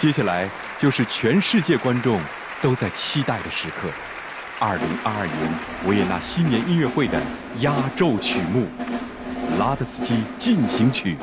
接下来就是全世界观众都在期待的时刻。二零二二年维也纳新年音乐会的压轴曲目拉德斯基进行曲